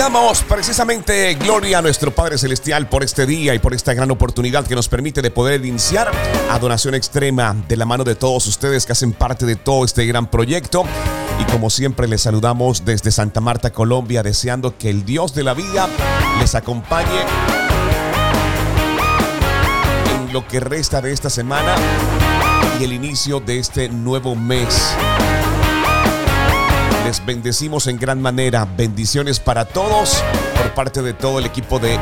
Damos precisamente gloria a nuestro Padre Celestial por este día y por esta gran oportunidad que nos permite de poder iniciar adoración extrema de la mano de todos ustedes que hacen parte de todo este gran proyecto. Y como siempre les saludamos desde Santa Marta, Colombia, deseando que el Dios de la vida les acompañe en lo que resta de esta semana y el inicio de este nuevo mes. Bendecimos en gran manera. Bendiciones para todos por parte de todo el equipo de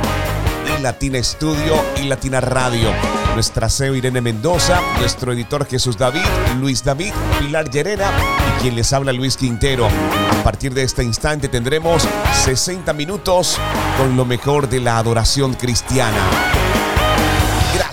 Latina Studio y Latina Radio. Nuestra CEO Irene Mendoza, nuestro editor Jesús David, Luis David, Pilar Llerena y quien les habla Luis Quintero. A partir de este instante tendremos 60 minutos con lo mejor de la adoración cristiana.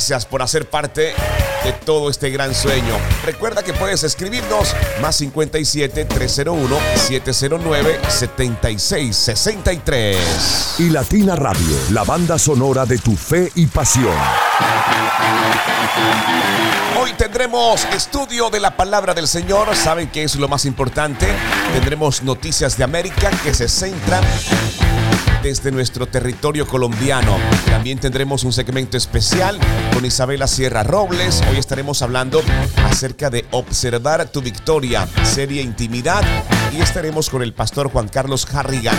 Gracias por hacer parte de todo este gran sueño. Recuerda que puedes escribirnos más 57 301 709 7663. Y Latina Radio, la banda sonora de tu fe y pasión. Hoy tendremos estudio de la palabra del Señor. ¿Saben qué es lo más importante? Tendremos noticias de América que se centran desde nuestro territorio colombiano. También tendremos un segmento especial con Isabela Sierra Robles. Hoy estaremos hablando acerca de Observar tu Victoria, serie Intimidad. Y estaremos con el pastor Juan Carlos Harrigan,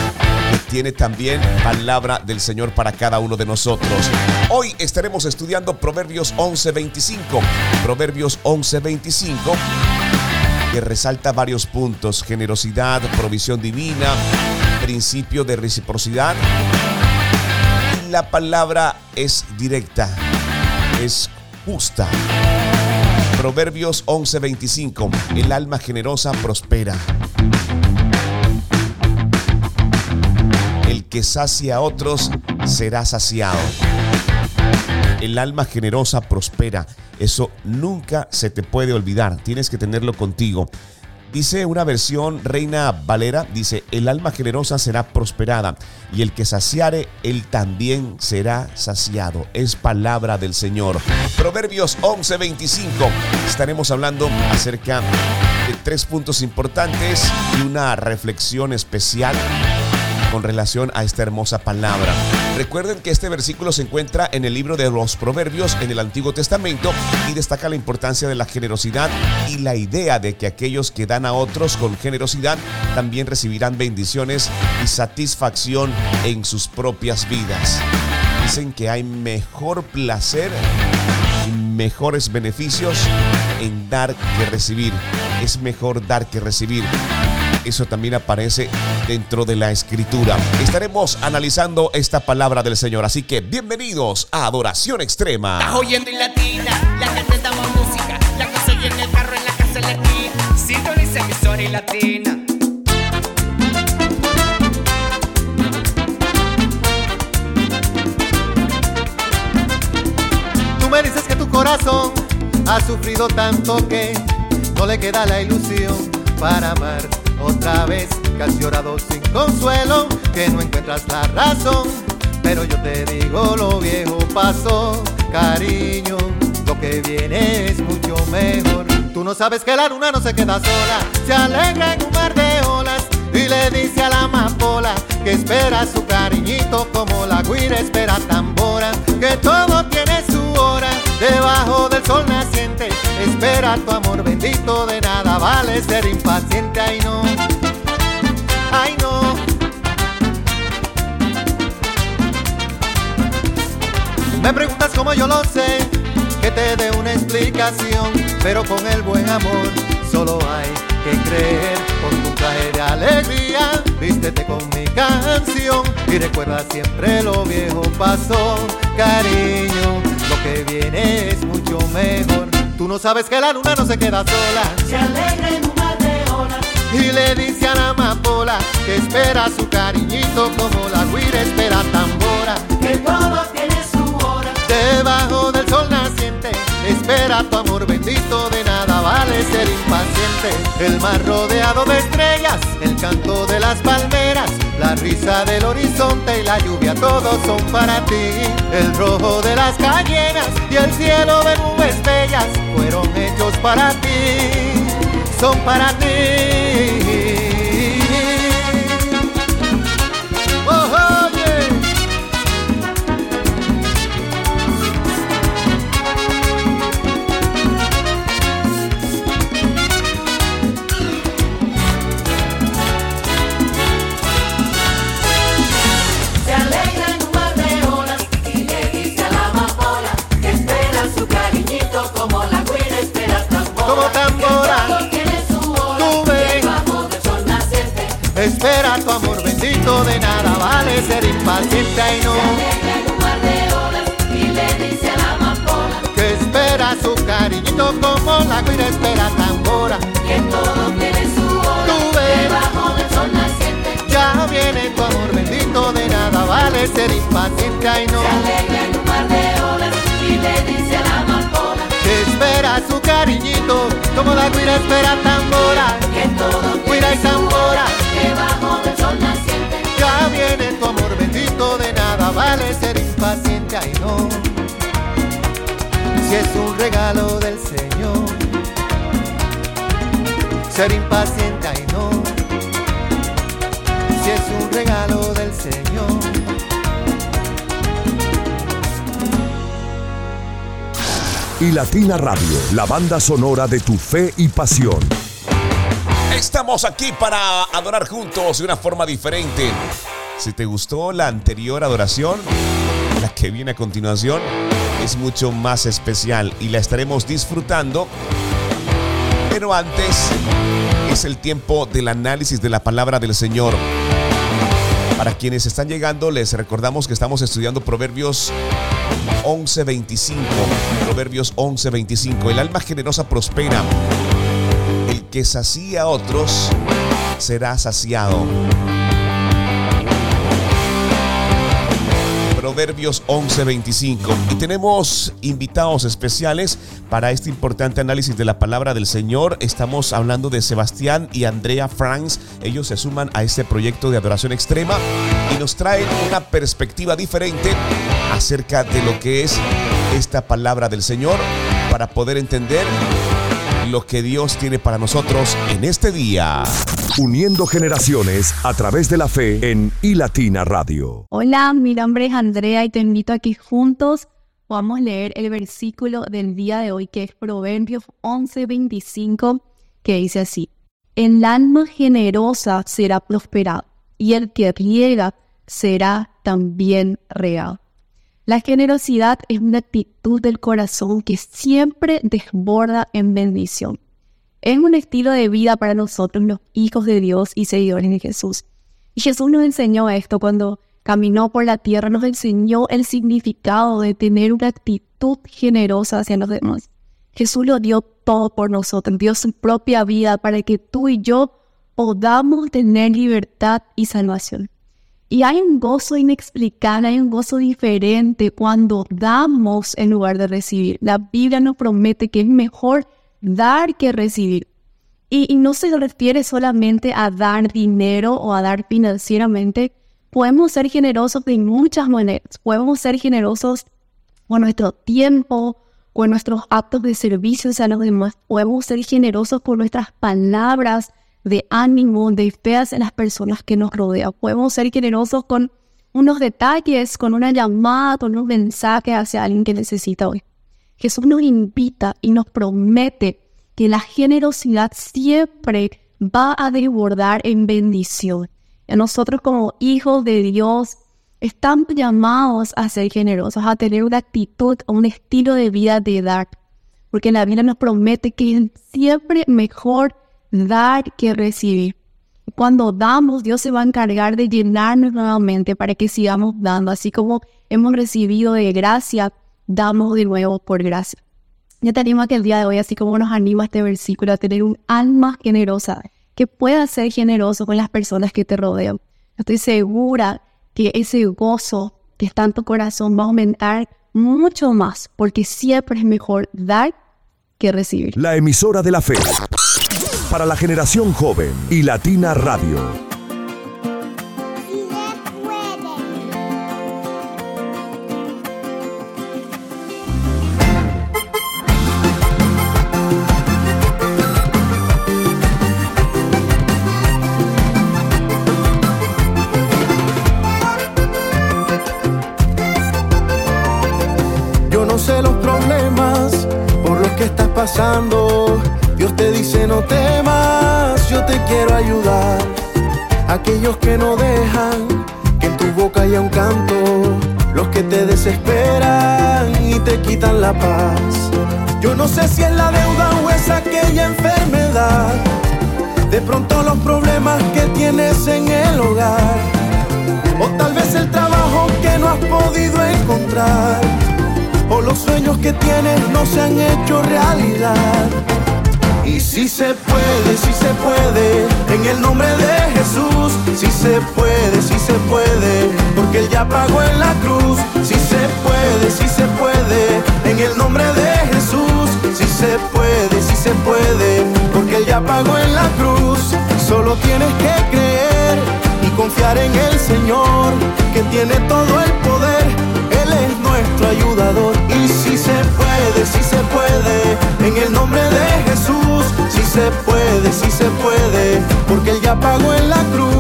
que tiene también palabra del Señor para cada uno de nosotros. Hoy estaremos estudiando Proverbios 11:25. Proverbios 11:25 que resalta varios puntos, generosidad, provisión divina, principio de reciprocidad. La palabra es directa, es justa. Proverbios 11:25, el alma generosa prospera. El que sacia a otros será saciado. El alma generosa prospera. Eso nunca se te puede olvidar. Tienes que tenerlo contigo. Dice una versión Reina Valera, dice, el alma generosa será prosperada y el que saciare, él también será saciado. Es palabra del Señor. Proverbios 11:25. Estaremos hablando acerca de tres puntos importantes y una reflexión especial con relación a esta hermosa palabra. Recuerden que este versículo se encuentra en el libro de los Proverbios en el Antiguo Testamento y destaca la importancia de la generosidad y la idea de que aquellos que dan a otros con generosidad también recibirán bendiciones y satisfacción en sus propias vidas. Dicen que hay mejor placer y mejores beneficios en dar que recibir. Es mejor dar que recibir. Eso también aparece dentro de la escritura. Estaremos analizando esta palabra del Señor, así que bienvenidos a Adoración Extrema. Estás oyendo en latina, la gente estamos música, la conseguí en el carro, en la casa, en la esquina. Sintoniza emisora y latina. Tú me dices que tu corazón ha sufrido tanto que no le queda la ilusión para amar otra vez. Que has llorado sin consuelo, que no encuentras la razón. Pero yo te digo lo viejo pasó, cariño. Lo que viene es mucho mejor. Tú no sabes que la luna no se queda sola, se alegra en un mar de olas y le dice a la amapola que espera su cariñito como la guira espera tambora, que todo tiene debajo del sol naciente. Espera tu amor bendito, de nada vale ser impaciente, ay no, ay no. Me preguntas cómo yo lo sé, que te dé una explicación, pero con el buen amor solo hay que creer. Por un traje alegría, vístete con mi canción y recuerda siempre lo viejo pasó, cariño. Que viene es mucho mejor. Tú no sabes que la luna no se queda sola. Se alegra en un mar de olas. Y le dice a la amapola que espera su cariñito como la guira espera tambora. Que todo tiene su hora. Debajo del sol naciente, espera tu amor bendito, de ser impaciente. El mar rodeado de estrellas, el canto de las palmeras, la risa del horizonte y la lluvia, todos son para ti. El rojo de las cañeras y el cielo de nubes bellas, fueron hechos para ti, son para ti. Bendito, de nada vale ser impaciente, ay no. Se un mar de olas y le dice a la amapola Que espera su cariñito como la guira espera tambora. que todo tiene su hora. Tú ves. Debajo del sol naciente. Ya viene tu amor bendito, de nada vale ser impaciente, ay no. Se alegra en un mar de olas y le dice a la amapola Que espera su cariñito como la guira espera tambora. que todo y tiene su hora. Debajo del sol naciente. Viene tu amor bendito, de nada vale ser impaciente, ay no. Si es un regalo del Señor, ser impaciente, ay no. Si es un regalo del Señor. Y Latina Radio, la banda sonora de tu fe y pasión. Estamos aquí para adorar juntos de una forma diferente. Si te gustó la anterior adoración, la que viene a continuación es mucho más especial y la estaremos disfrutando. Pero antes es el tiempo del análisis de la palabra del Señor. Para quienes están llegando, les recordamos que estamos estudiando Proverbios 11:25. Proverbios 11:25. El alma generosa prospera. El que sacía a otros será saciado. Proverbios 11:25. Y tenemos invitados especiales para este importante análisis de la palabra del Señor. Estamos hablando de Sebastián y Andrea Franz. Ellos se suman a este proyecto de adoración extrema y nos traen una perspectiva diferente acerca de lo que es esta palabra del Señor para poder entender lo que Dios tiene para nosotros en este día. Uniendo generaciones a través de la fe en iLatina Radio. Hola, mi nombre es Andrea y te invito a que juntos podamos leer el versículo del día de hoy que es Proverbios 11:25 que dice así, El alma generosa será prosperado y el que riega será también regado. La generosidad es una actitud del corazón que siempre desborda en bendición. Es un estilo de vida para nosotros los hijos de Dios y seguidores de Jesús. Y Jesús nos enseñó esto cuando caminó por la tierra, nos enseñó el significado de tener una actitud generosa hacia los demás. Jesús lo dio todo por nosotros, dio su propia vida para que tú y yo podamos tener libertad y salvación. Y hay un gozo inexplicable, hay un gozo diferente cuando damos en lugar de recibir. La Biblia nos promete que es mejor dar que recibir. Y, y no se refiere solamente a dar dinero o a dar financieramente. Podemos ser generosos de muchas maneras. Podemos ser generosos con nuestro tiempo, con nuestros actos de servicio a los demás. Podemos ser generosos con nuestras palabras de ánimo, de fe hacia las personas que nos rodean. Podemos ser generosos con unos detalles, con una llamada, con un mensaje hacia alguien que necesita hoy. Jesús nos invita y nos promete que la generosidad siempre va a desbordar en bendición. Y nosotros como hijos de Dios estamos llamados a ser generosos, a tener una actitud un estilo de vida de dar. Porque la Biblia nos promete que es siempre mejor dar que recibir. Cuando damos, Dios se va a encargar de llenarnos nuevamente para que sigamos dando. Así como hemos recibido de gracia, damos de nuevo por gracia. Ya te animo a que el día de hoy, así como nos anima este versículo, a tener un alma generosa, que pueda ser generoso con las personas que te rodean. Estoy segura que ese gozo que está en tu corazón va a aumentar mucho más, porque siempre es mejor dar que recibir. La emisora de la fe. Para la generación joven y Latina Radio. Yo no sé los problemas por los que estás pasando. Dios te dice no temas, yo te quiero ayudar. Aquellos que no dejan que en tu boca haya un canto, los que te desesperan y te quitan la paz. Yo no sé si es la deuda o es aquella enfermedad. De pronto los problemas que tienes en el hogar. O tal vez el trabajo que no has podido encontrar. O los sueños que tienes no se han hecho realidad. Y si se puede, si se puede, en el nombre de Jesús. Si se puede, si se puede, porque Él ya pagó en la cruz. Si se puede, si se puede, en el nombre de Jesús. Si se puede, si se puede, porque Él ya pagó en la cruz. Solo tienes que creer y confiar en el Señor, que tiene todo el poder. Él es nuestro ayudador. Si se puede, en el nombre de Jesús. Si se puede, si se puede, porque Él ya pagó en la cruz.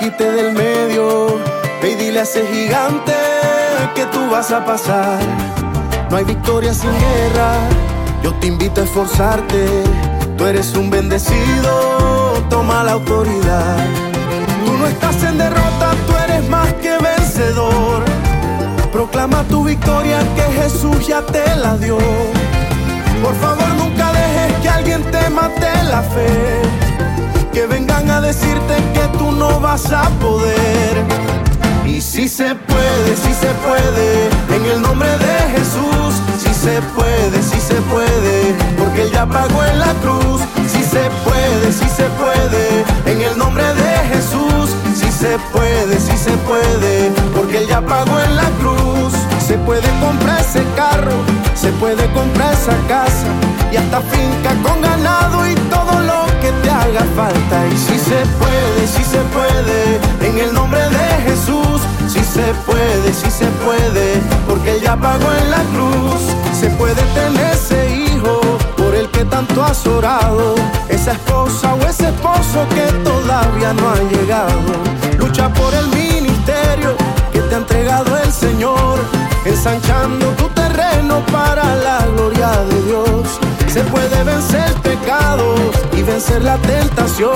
Quite del medio. Ve y dile a ese gigante que tú vas a pasar. No hay victoria sin guerra. Yo te invito a esforzarte. Tú eres un bendecido. Toma la autoridad. Tú no estás en derrota. Tú eres más que vencedor. Proclama tu victoria que Jesús ya te la dio. Por favor, nunca dejes que alguien te mate la fe. Que vengan a decirte que tú no vas a poder. Y si se puede, si se puede, en el nombre de Jesús. Si se puede, si se puede, porque Él ya pagó en la cruz. Si se puede, si se puede, en el nombre de Jesús. Si se puede, si se puede, porque Él ya pagó en la cruz. Se puede comprar ese carro, se puede comprar esa casa y hasta finca con ganado y todo te haga falta. Y si se puede, si se puede, en el nombre de Jesús. Si se puede, si se puede, porque Él ya pagó en la cruz. Se puede tener ese hijo por el que tanto has orado, esa esposa o ese esposo que todavía no ha llegado. Lucha por el ministerio que te ha entregado el Señor, ensanchando tu terreno vencer la tentación,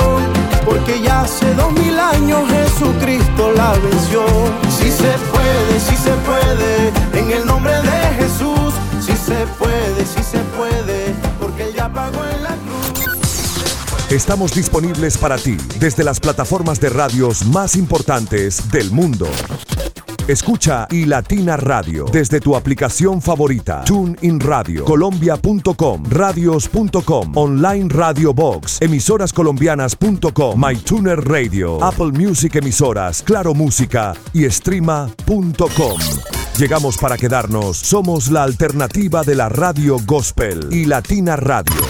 porque ya hace dos mil años Jesucristo la venció. Si se puede, si se puede, en el nombre de Jesús. Si se puede, si se puede, porque Él ya pagó en la cruz. Estamos disponibles para ti desde las plataformas de radios más importantes del mundo. Escucha y Latina Radio desde tu aplicación favorita. TuneIn Radio, Colombia.com, radios.com, Online Radio Box, emisorascolombianas.com, MyTuner Radio, Apple Music Emisoras, Claro Música y Streama.com. Llegamos para quedarnos. Somos la alternativa de la radio gospel y Latina Radio.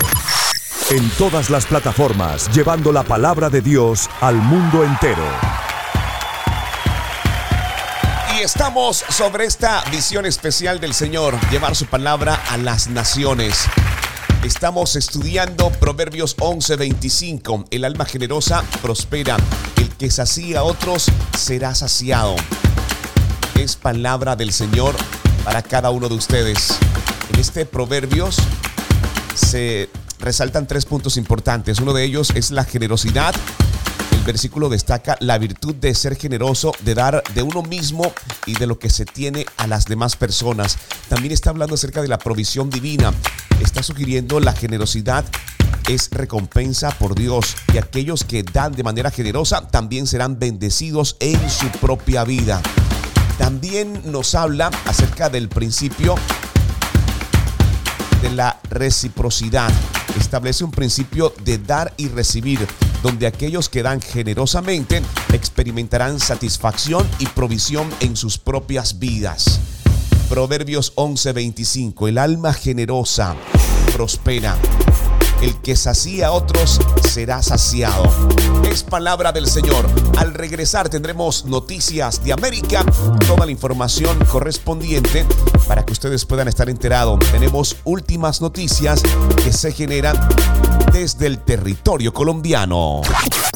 En todas las plataformas, llevando la palabra de Dios al mundo entero. Estamos sobre esta visión especial del Señor, llevar su palabra a las naciones. Estamos estudiando Proverbios 11:25. El alma generosa prospera. El que sacía a otros será saciado. Es palabra del Señor para cada uno de ustedes. En este Proverbios se resaltan tres puntos importantes. Uno de ellos es la generosidad. Versículo destaca la virtud de ser generoso, de dar de uno mismo y de lo que se tiene a las demás personas. También está hablando acerca de la provisión divina. Está sugiriendo la generosidad es recompensa por Dios y aquellos que dan de manera generosa también serán bendecidos en su propia vida. También nos habla acerca del principio la reciprocidad. Establece un principio de dar y recibir, donde aquellos que dan generosamente experimentarán satisfacción y provisión en sus propias vidas. Proverbios 11:25. El alma generosa prospera. El que sacía a otros será saciado. Es palabra del Señor. Al regresar tendremos noticias de América, toda la información correspondiente para que ustedes puedan estar enterados. Tenemos últimas noticias que se generan desde el territorio colombiano.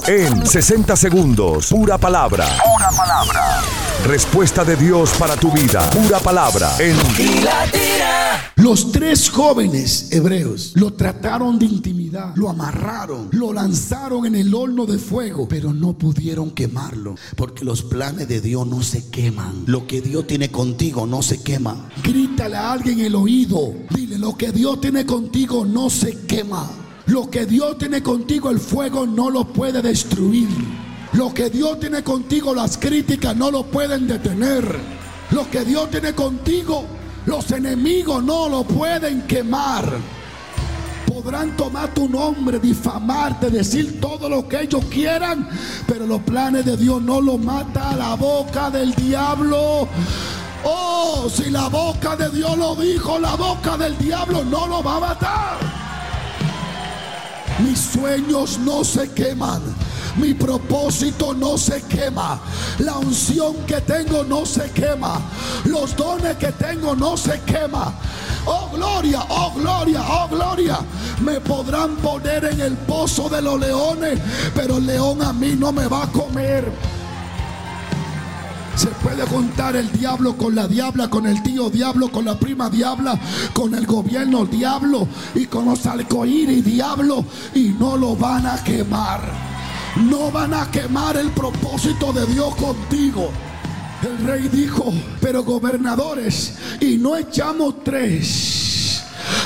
En 60 segundos, pura palabra. Pura palabra. Respuesta de Dios para tu vida. Pura palabra. En Los tres jóvenes hebreos lo trataron de intimidar, lo amarraron, lo lanzaron en el horno de fuego, pero no pudieron quemarlo, porque los planes de Dios no se queman. Lo que Dios tiene contigo no se quema. Grítale a alguien en el oído, dile, lo que Dios tiene contigo no se quema. Lo que Dios tiene contigo, el fuego no lo puede destruir. Lo que Dios tiene contigo, las críticas no lo pueden detener. Lo que Dios tiene contigo, los enemigos no lo pueden quemar. Podrán tomar tu nombre, difamarte, decir todo lo que ellos quieran, pero los planes de Dios no lo mata a la boca del diablo. Oh, si la boca de Dios lo dijo, la boca del diablo no lo va a matar. Mis sueños no se queman. Mi propósito no se quema. La unción que tengo no se quema. Los dones que tengo no se quema. Oh gloria, oh gloria, oh gloria. Me podrán poner en el pozo de los leones, pero el león a mí no me va a comer. Se puede juntar el diablo con la diabla, con el tío diablo, con la prima diabla, con el gobierno diablo y con los arcoíris diablo y no lo van a quemar. No van a quemar el propósito de Dios contigo. El rey dijo, pero gobernadores, y no echamos tres.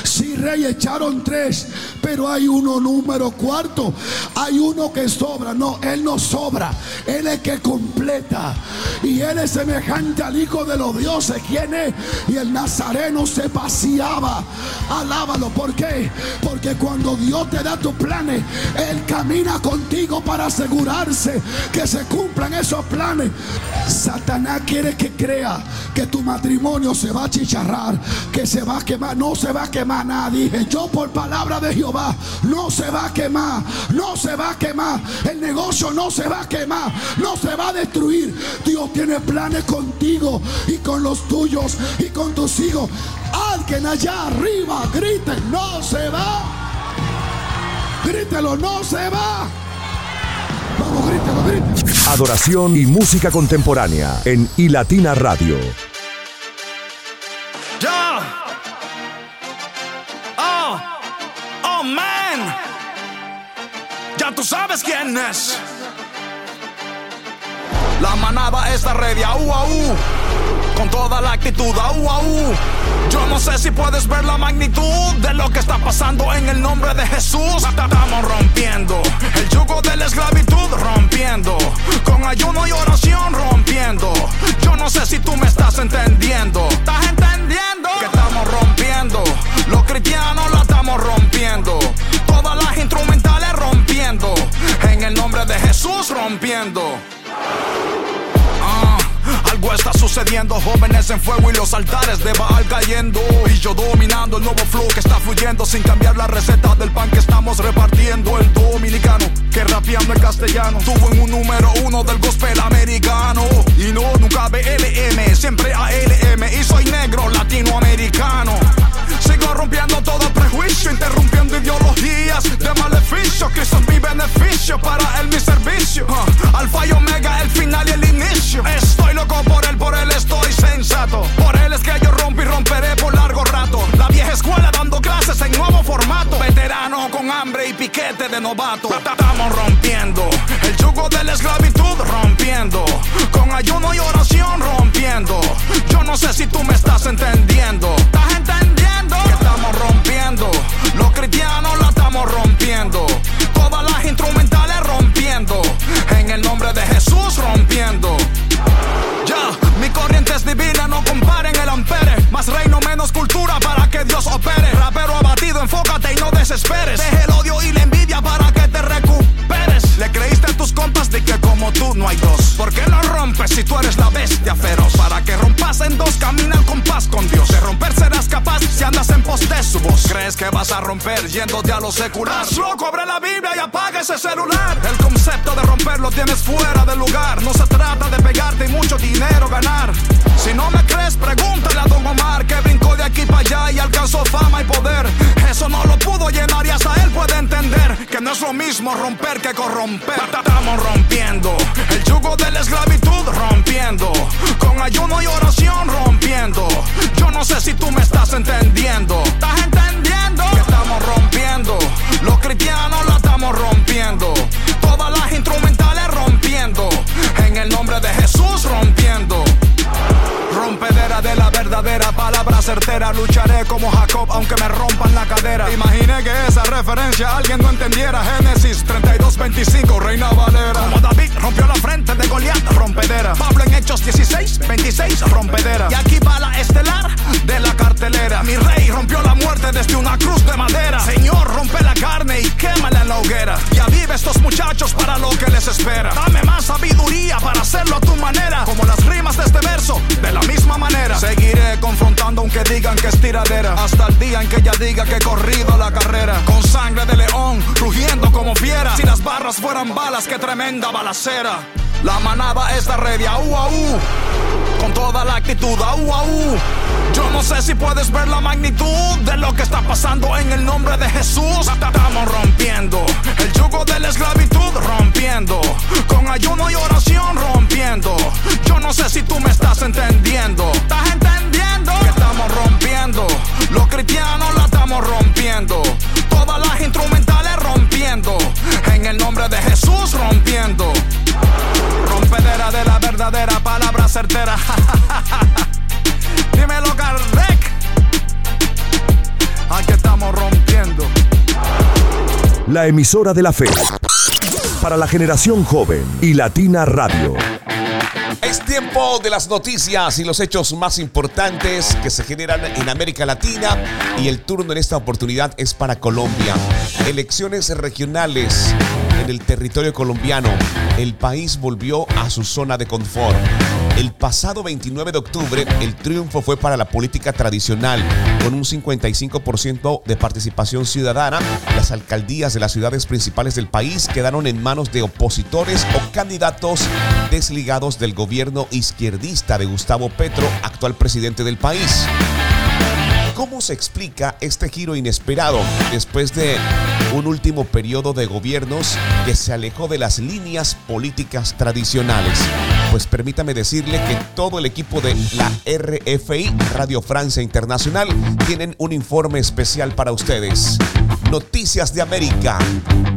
Sí, rey, echaron tres, pero hay uno número cuarto. Hay uno que sobra. No, él no sobra. Él es que completa. Y él es semejante al Hijo de los dioses. ¿Quién es? Y el Nazareno se paseaba. Alábalo. ¿Por qué? Porque cuando Dios te da tus planes, Él camina contigo para asegurarse que se cumplan esos planes. Satanás quiere que crea que tu matrimonio se va a chicharrar, que se va a quemar. No se va a quemar nada. Dije yo por palabra de Jehová, no se va a quemar, no se va a quemar. El negocio no se va a quemar, no se va a destruir. Dios tiene planes contigo y con los tuyos y con tus hijos. Alguien allá arriba grite, no se va. Grítelo, no se va. Grítelo, grítelo. Adoración y música contemporánea en iLatina Radio. sabes quién es. La manada está ready, au, au. Con toda la actitud, au, au. Yo no sé si puedes ver la magnitud de lo que está pasando en el nombre de Jesús. Estamos rompiendo el yugo de la esclavitud, rompiendo. Con ayuno y oración, rompiendo. Yo no sé si tú me estás entendiendo. ¿Estás entendiendo? Que estamos rompiendo. Los cristianos la estamos rompiendo. Todas las instrumentales. En el nombre de Jesús rompiendo. Ah, algo está sucediendo, jóvenes en fuego y los altares de Baal cayendo. Y yo dominando el nuevo flow que está fluyendo sin cambiar la receta del pan que estamos repartiendo. El dominicano que rapeando el castellano tuvo en un número uno del gospel americano. Y no, nunca BLM, siempre ALM. Y soy negro latinoamericano. Rompiendo todo prejuicio, interrumpiendo ideologías de maleficio. Cristo es mi beneficio, para él mi servicio. Uh, alfa y omega, el final y el inicio. Estoy loco por él, por él estoy sensato. Por él es que yo rompo y romperé por largo rato. La vieja escuela dando clases en nuevo formato. Veterano con hambre y piquete de novato. Estamos rompiendo el yugo de la esclavitud, rompiendo. Con ayuno y oración, rompiendo. Yo no sé si tú eres la bestia feroz? Para que rompas en dos, camina al compás con Dios. De romper serás capaz si andas en pos de su voz. ¿Crees que vas a romper yéndote a lo secular? Loco, abre la Biblia y apaga ese celular. El concepto de romper lo tienes fuera de lugar. No se trata de pegarte y mucho dinero ganar. Si no me crees, pregúntale a Don Omar que brincó de aquí para allá y alcanzó fama y poder. Eso no lo pudo llenar y hasta él puede entender que no es lo mismo romper que corromper. Estamos rompiendo el yugo de la esclavitud, rompiendo con ayuno y oración, rompiendo. Yo no sé si tú me estás entendiendo. ¿Estás entendiendo? Que estamos rompiendo. Los cristianos la estamos rompiendo. Todas las instrumentales rompiendo. En el nombre de Jesús rompiendo. Rompedera de la verdadera palabra certera. Lucharé como Jacob aunque me rompan la cadera. Imaginé que esa referencia alguien no entendiera. Génesis 32, 25, Reina Valera. Como David rompió la frente de Goliat, rompedera. Pablo en Hechos 16, 26, rompedera. Y aquí va la estelar de la cartelera. Mi rey rompió la muerte desde una cruz de madera. Señor, rompe la carne y quémala en la hoguera. Y aviva estos muchachos para lo que les espera. Dame más sabiduría para hacerlo a tu manera. Como las rimas de este verso, que es tiradera. Hasta el día en que ella diga que he corrido la carrera. Con sangre de león, rugiendo como fiera. Si las barras fueran balas, qué tremenda balacera. La manada es la red, au. Con toda la actitud, au. Yo no sé si puedes ver la magnitud de lo que está pasando en el nombre de Jesús. Estamos rompiendo el yugo de la esclavitud, rompiendo. Con ayuno y oración, rompiendo. Yo no sé si tú me estás entendiendo. ¿Estás entendiendo? Que estamos rompiendo. Los cristianos la estamos rompiendo. Todas las instrumentales rompiendo. En el nombre de Jesús rompiendo. Rompedera de la verdadera palabra certera. Dímelo, Kardec. Aquí estamos rompiendo. La emisora de la fe. Para la generación joven y Latina Radio. Es tiempo de las noticias y los hechos más importantes que se generan en América Latina y el turno en esta oportunidad es para Colombia. Elecciones regionales en el territorio colombiano. El país volvió a su zona de confort. El pasado 29 de octubre el triunfo fue para la política tradicional con un 55% de participación ciudadana. Las alcaldías de las ciudades principales del país quedaron en manos de opositores o candidatos desligados del gobierno izquierdista de Gustavo Petro, actual presidente del país. ¿Cómo se explica este giro inesperado después de un último periodo de gobiernos que se alejó de las líneas políticas tradicionales? Pues permítame decirle que todo el equipo de la RFI, Radio Francia Internacional, tienen un informe especial para ustedes. Noticias de América.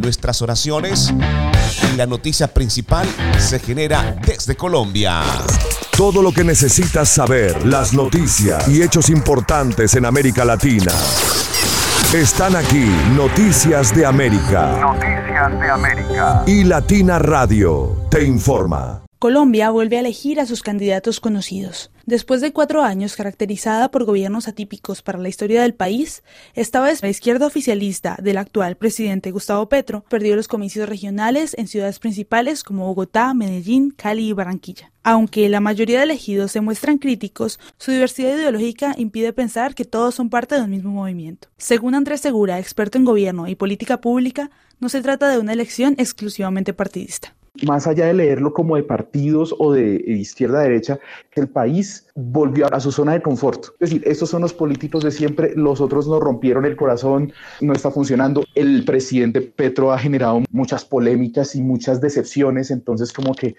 Nuestras oraciones y la noticia principal se genera desde Colombia. Todo lo que necesitas saber, las noticias y hechos importantes en América Latina. Están aquí Noticias de América. Noticias de América. Y Latina Radio te informa. Colombia vuelve a elegir a sus candidatos conocidos. Después de cuatro años caracterizada por gobiernos atípicos para la historia del país, esta vez la izquierda oficialista del actual presidente Gustavo Petro perdió los comicios regionales en ciudades principales como Bogotá, Medellín, Cali y Barranquilla. Aunque la mayoría de elegidos se muestran críticos, su diversidad ideológica impide pensar que todos son parte de un mismo movimiento. Según Andrés Segura, experto en gobierno y política pública, no se trata de una elección exclusivamente partidista más allá de leerlo como de partidos o de izquierda derecha, el país volvió a su zona de confort. Es decir, estos son los políticos de siempre, los otros nos rompieron el corazón, no está funcionando. El presidente Petro ha generado muchas polémicas y muchas decepciones, entonces como que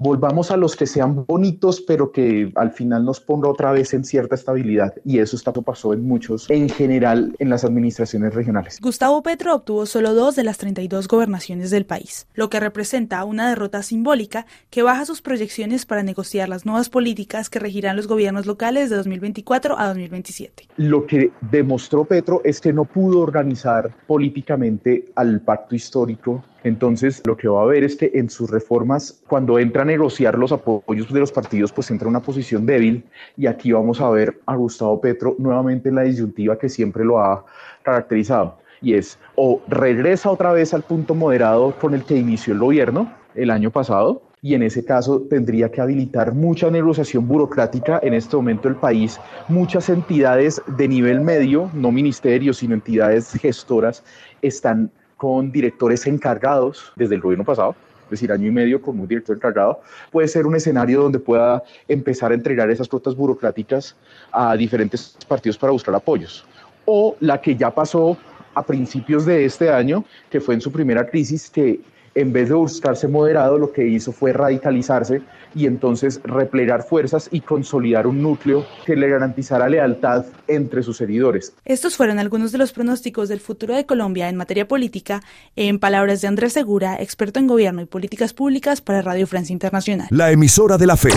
volvamos a los que sean bonitos, pero que al final nos ponga otra vez en cierta estabilidad. Y eso está, pasó en muchos, en general, en las administraciones regionales. Gustavo Petro obtuvo solo dos de las 32 gobernaciones del país, lo que representa una derrota simbólica que baja sus proyecciones para negociar las nuevas políticas que regirán los gobiernos locales de 2024 a 2027. Lo que demostró Petro es que no pudo organizar políticamente al pacto histórico entonces, lo que va a ver es que en sus reformas, cuando entra a negociar los apoyos de los partidos, pues entra en una posición débil. Y aquí vamos a ver a Gustavo Petro nuevamente en la disyuntiva que siempre lo ha caracterizado. Y es o regresa otra vez al punto moderado con el que inició el gobierno el año pasado, y en ese caso tendría que habilitar mucha negociación burocrática. En este momento el país, muchas entidades de nivel medio, no ministerios, sino entidades gestoras, están con directores encargados desde el gobierno pasado, es decir, año y medio con un director encargado, puede ser un escenario donde pueda empezar a entregar esas cuotas burocráticas a diferentes partidos para buscar apoyos. O la que ya pasó a principios de este año, que fue en su primera crisis, que en vez de buscarse moderado, lo que hizo fue radicalizarse y entonces replegar fuerzas y consolidar un núcleo que le garantizara lealtad entre sus seguidores. Estos fueron algunos de los pronósticos del futuro de Colombia en materia política, en palabras de Andrés Segura, experto en gobierno y políticas públicas para Radio Francia Internacional. La emisora de la fe.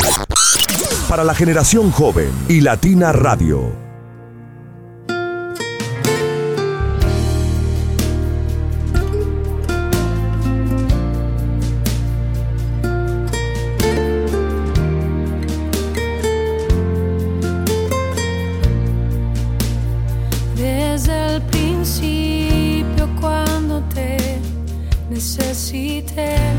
Para la generación joven y Latina Radio. there.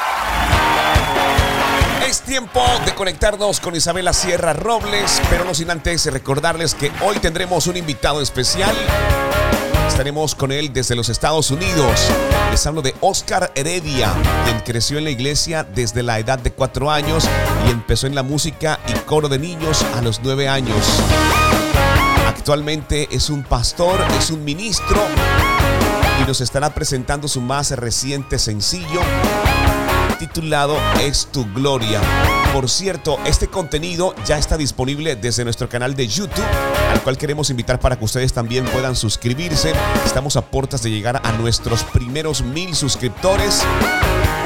Tiempo de conectarnos con Isabela Sierra Robles, pero no sin antes recordarles que hoy tendremos un invitado especial. Estaremos con él desde los Estados Unidos. Les hablo de Oscar Heredia, quien creció en la iglesia desde la edad de cuatro años y empezó en la música y coro de niños a los nueve años. Actualmente es un pastor, es un ministro y nos estará presentando su más reciente sencillo titulado Es tu gloria. Por cierto, este contenido ya está disponible desde nuestro canal de YouTube, al cual queremos invitar para que ustedes también puedan suscribirse. Estamos a puertas de llegar a nuestros primeros mil suscriptores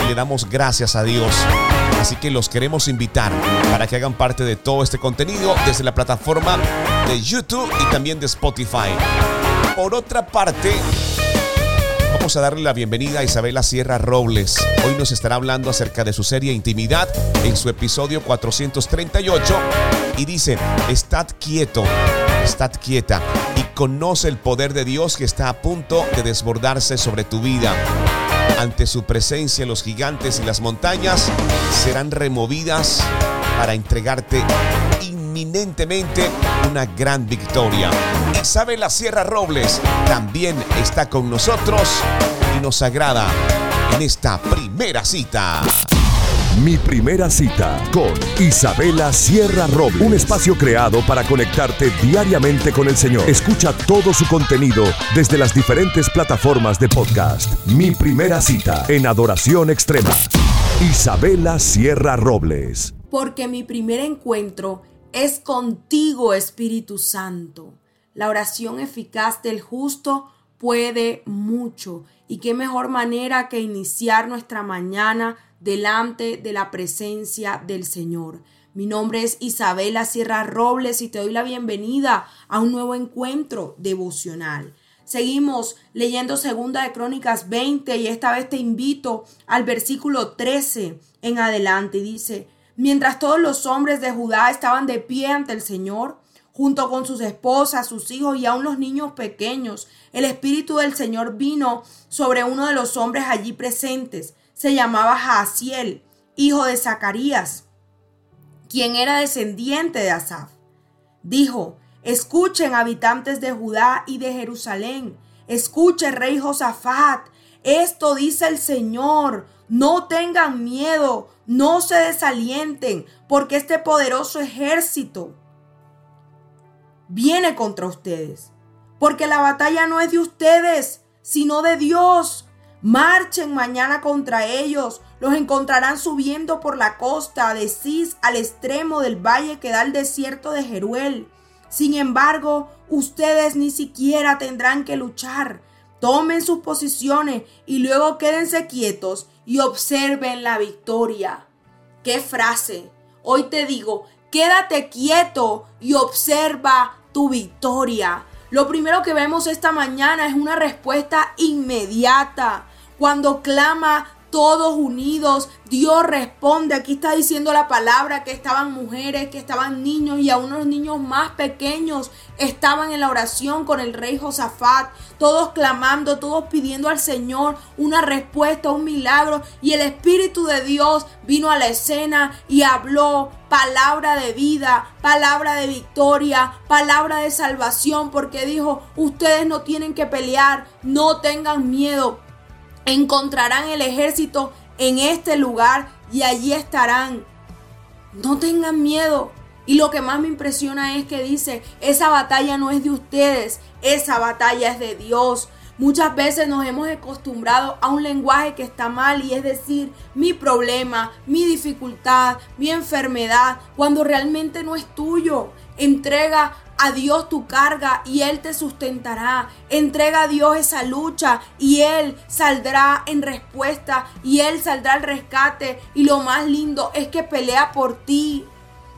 y le damos gracias a Dios. Así que los queremos invitar para que hagan parte de todo este contenido desde la plataforma de YouTube y también de Spotify. Por otra parte, Vamos a darle la bienvenida a Isabela Sierra Robles. Hoy nos estará hablando acerca de su serie Intimidad en su episodio 438 y dice, estad quieto, estad quieta y conoce el poder de Dios que está a punto de desbordarse sobre tu vida. Ante su presencia los gigantes y las montañas serán removidas para entregarte inminentemente una gran victoria. Isabela Sierra Robles también está con nosotros y nos agrada en esta primera cita. Mi primera cita con Isabela Sierra Robles. Un espacio creado para conectarte diariamente con el Señor. Escucha todo su contenido desde las diferentes plataformas de podcast. Mi primera cita en Adoración Extrema. Isabela Sierra Robles. Porque mi primer encuentro es contigo, Espíritu Santo. La oración eficaz del justo puede mucho. Y qué mejor manera que iniciar nuestra mañana delante de la presencia del Señor. Mi nombre es Isabela Sierra Robles y te doy la bienvenida a un nuevo encuentro devocional. Seguimos leyendo Segunda de Crónicas 20 y esta vez te invito al versículo 13 en adelante. Dice, mientras todos los hombres de Judá estaban de pie ante el Señor, junto con sus esposas, sus hijos y aun los niños pequeños, el Espíritu del Señor vino sobre uno de los hombres allí presentes. Se llamaba Jaasiel, hijo de Zacarías, quien era descendiente de Asaf. Dijo, Escuchen, habitantes de Judá y de Jerusalén. Escuche, rey Josafat. Esto dice el Señor. No tengan miedo, no se desalienten, porque este poderoso ejército viene contra ustedes. Porque la batalla no es de ustedes, sino de Dios. Marchen mañana contra ellos. Los encontrarán subiendo por la costa de Cis al extremo del valle que da al desierto de Jeruel. Sin embargo, ustedes ni siquiera tendrán que luchar. Tomen sus posiciones y luego quédense quietos y observen la victoria. ¿Qué frase? Hoy te digo, quédate quieto y observa tu victoria. Lo primero que vemos esta mañana es una respuesta inmediata. Cuando clama todos unidos. Dios responde. Aquí está diciendo la palabra que estaban mujeres, que estaban niños y aún los niños más pequeños estaban en la oración con el rey Josafat. Todos clamando, todos pidiendo al Señor una respuesta, un milagro. Y el Espíritu de Dios vino a la escena y habló palabra de vida, palabra de victoria, palabra de salvación, porque dijo, ustedes no tienen que pelear, no tengan miedo, encontrarán el ejército en este lugar y allí estarán. No tengan miedo. Y lo que más me impresiona es que dice, esa batalla no es de ustedes, esa batalla es de Dios. Muchas veces nos hemos acostumbrado a un lenguaje que está mal y es decir, mi problema, mi dificultad, mi enfermedad, cuando realmente no es tuyo. Entrega a Dios tu carga y Él te sustentará. Entrega a Dios esa lucha y Él saldrá en respuesta y Él saldrá al rescate. Y lo más lindo es que pelea por ti.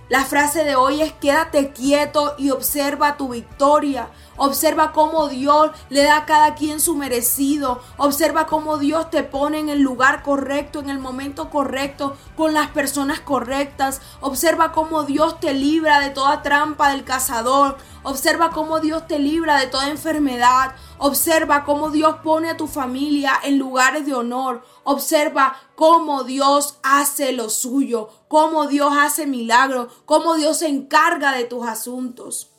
La frase de hoy es quédate quieto y observa tu victoria. Observa cómo Dios le da a cada quien su merecido. Observa cómo Dios te pone en el lugar correcto, en el momento correcto, con las personas correctas. Observa cómo Dios te libra de toda trampa del cazador. Observa cómo Dios te libra de toda enfermedad. Observa cómo Dios pone a tu familia en lugares de honor. Observa cómo Dios hace lo suyo, cómo Dios hace milagros, cómo Dios se encarga de tus asuntos.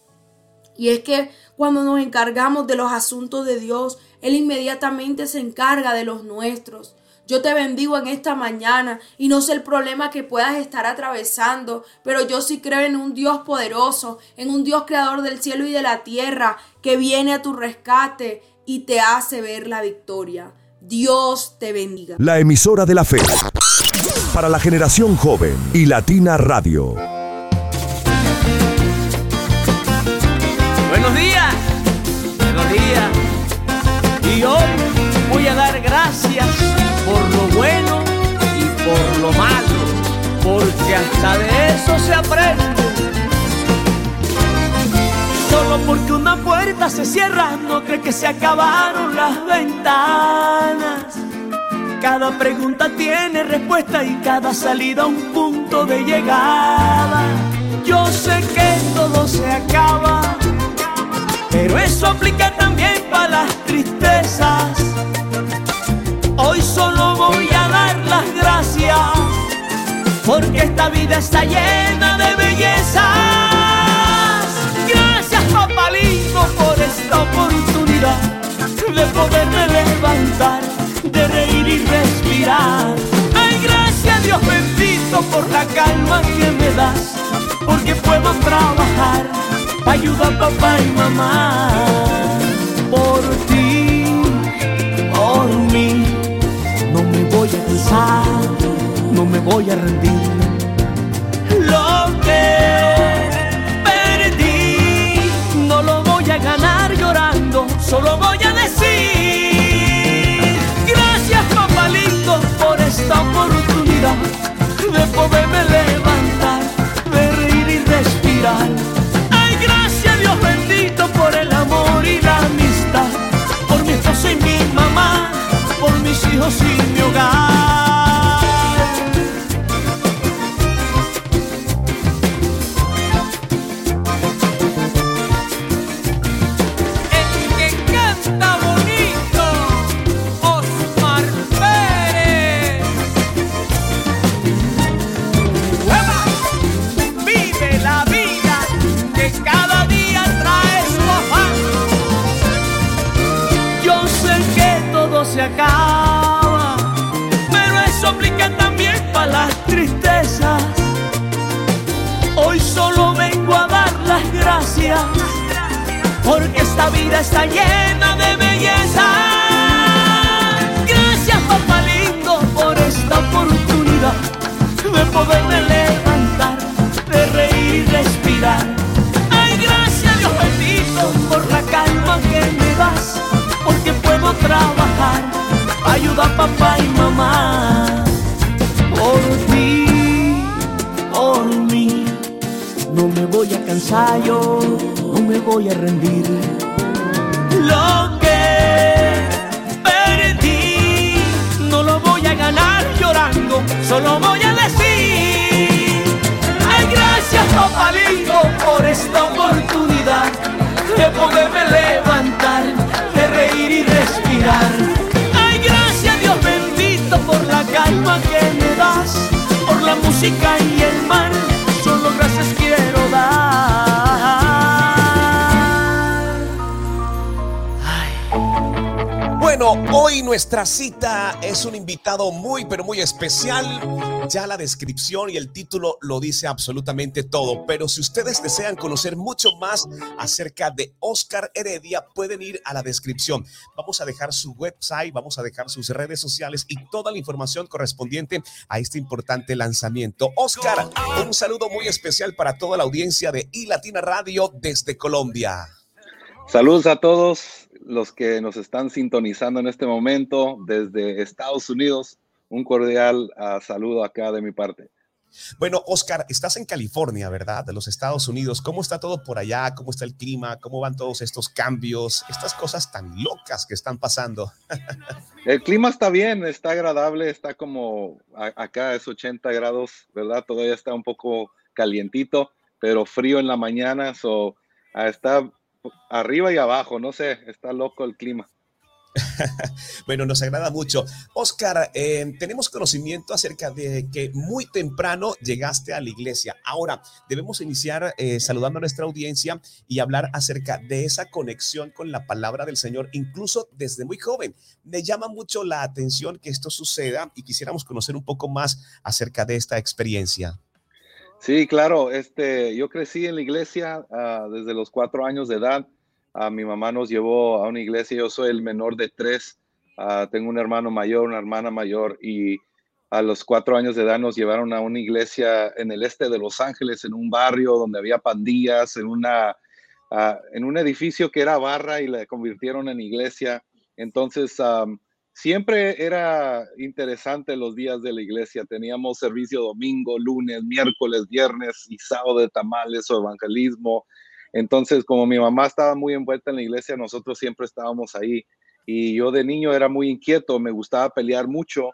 Y es que cuando nos encargamos de los asuntos de Dios, Él inmediatamente se encarga de los nuestros. Yo te bendigo en esta mañana y no sé el problema que puedas estar atravesando, pero yo sí creo en un Dios poderoso, en un Dios creador del cielo y de la tierra, que viene a tu rescate y te hace ver la victoria. Dios te bendiga. La emisora de la fe. Para la generación joven y Latina Radio. Hasta de eso se aprende. Solo porque una puerta se cierra, no cree que se acabaron las ventanas. Cada pregunta tiene respuesta y cada salida un punto de llegada. Yo sé que todo se acaba, pero eso aplica también para las tristezas. Hoy solo voy a porque esta vida está llena de bellezas. Gracias, papalito, por esta oportunidad de poderme levantar, de reír y respirar. Ay, gracias, Dios bendito, por la calma que me das, porque puedo trabajar ayuda a papá y mamá por ti, por mí. No me voy a cansar, no me voy a rendir. Lo que perdí, no lo voy a ganar llorando, solo voy a decir. Gracias papá lindo por esta oportunidad de poderme levantar, de reír y respirar. Ay, gracias Dios bendito por el amor y la amistad, por mi esposa y mi mamá, por mis hijos y mi hogar. Para las tristezas. Hoy solo vengo a dar las gracias, porque esta vida está llena de belleza. Gracias, papá lindo, por esta oportunidad de poderme levantar, de reír respirar. Ay, gracias, Dios bendito, por la calma que me das, porque puedo trabajar, ayudar a papá y mamá. Por ti, por mí, no me voy a cansar yo, no me voy a rendir. Lo que perdí, no lo voy a ganar llorando, solo voy a decir, ay gracias papá lindo por esta oportunidad de poderme levantar, de reír y respirar. Ay gracias Dios bendito por la calma que me la música y el mar, solo gracias quiero Bueno, hoy nuestra cita es un invitado muy, pero muy especial. Ya la descripción y el título lo dice absolutamente todo, pero si ustedes desean conocer mucho más acerca de Oscar Heredia, pueden ir a la descripción. Vamos a dejar su website, vamos a dejar sus redes sociales y toda la información correspondiente a este importante lanzamiento. Oscar, un saludo muy especial para toda la audiencia de iLatina Radio desde Colombia. Saludos a todos los que nos están sintonizando en este momento desde Estados Unidos. Un cordial ah, saludo acá de mi parte. Bueno, Oscar, estás en California, ¿verdad? De los Estados Unidos. ¿Cómo está todo por allá? ¿Cómo está el clima? ¿Cómo van todos estos cambios? Estas cosas tan locas que están pasando. El clima está bien, está agradable, está como a- acá es 80 grados, ¿verdad? Todavía está un poco calientito, pero frío en la mañana, so, ah, está arriba y abajo, no sé, está loco el clima. Bueno, nos agrada mucho. Oscar, eh, tenemos conocimiento acerca de que muy temprano llegaste a la iglesia. Ahora, debemos iniciar eh, saludando a nuestra audiencia y hablar acerca de esa conexión con la palabra del Señor, incluso desde muy joven. Me llama mucho la atención que esto suceda y quisiéramos conocer un poco más acerca de esta experiencia. Sí, claro, este, yo crecí en la iglesia ah, desde los cuatro años de edad. Ah, mi mamá nos llevó a una iglesia, yo soy el menor de tres, Ah, tengo un hermano mayor, una hermana mayor y a los cuatro años de edad nos llevaron a una iglesia en el este de Los Ángeles, en un barrio donde había pandillas, en, una, en un edificio que era barra y la convirtieron en iglesia. Entonces, siempre era interesante los días de la iglesia. Teníamos servicio domingo, lunes, miércoles, viernes y sábado de tamales o evangelismo. Entonces, como mi mamá estaba muy envuelta en la iglesia, nosotros siempre estábamos ahí. Y yo de niño era muy inquieto, me gustaba pelear mucho.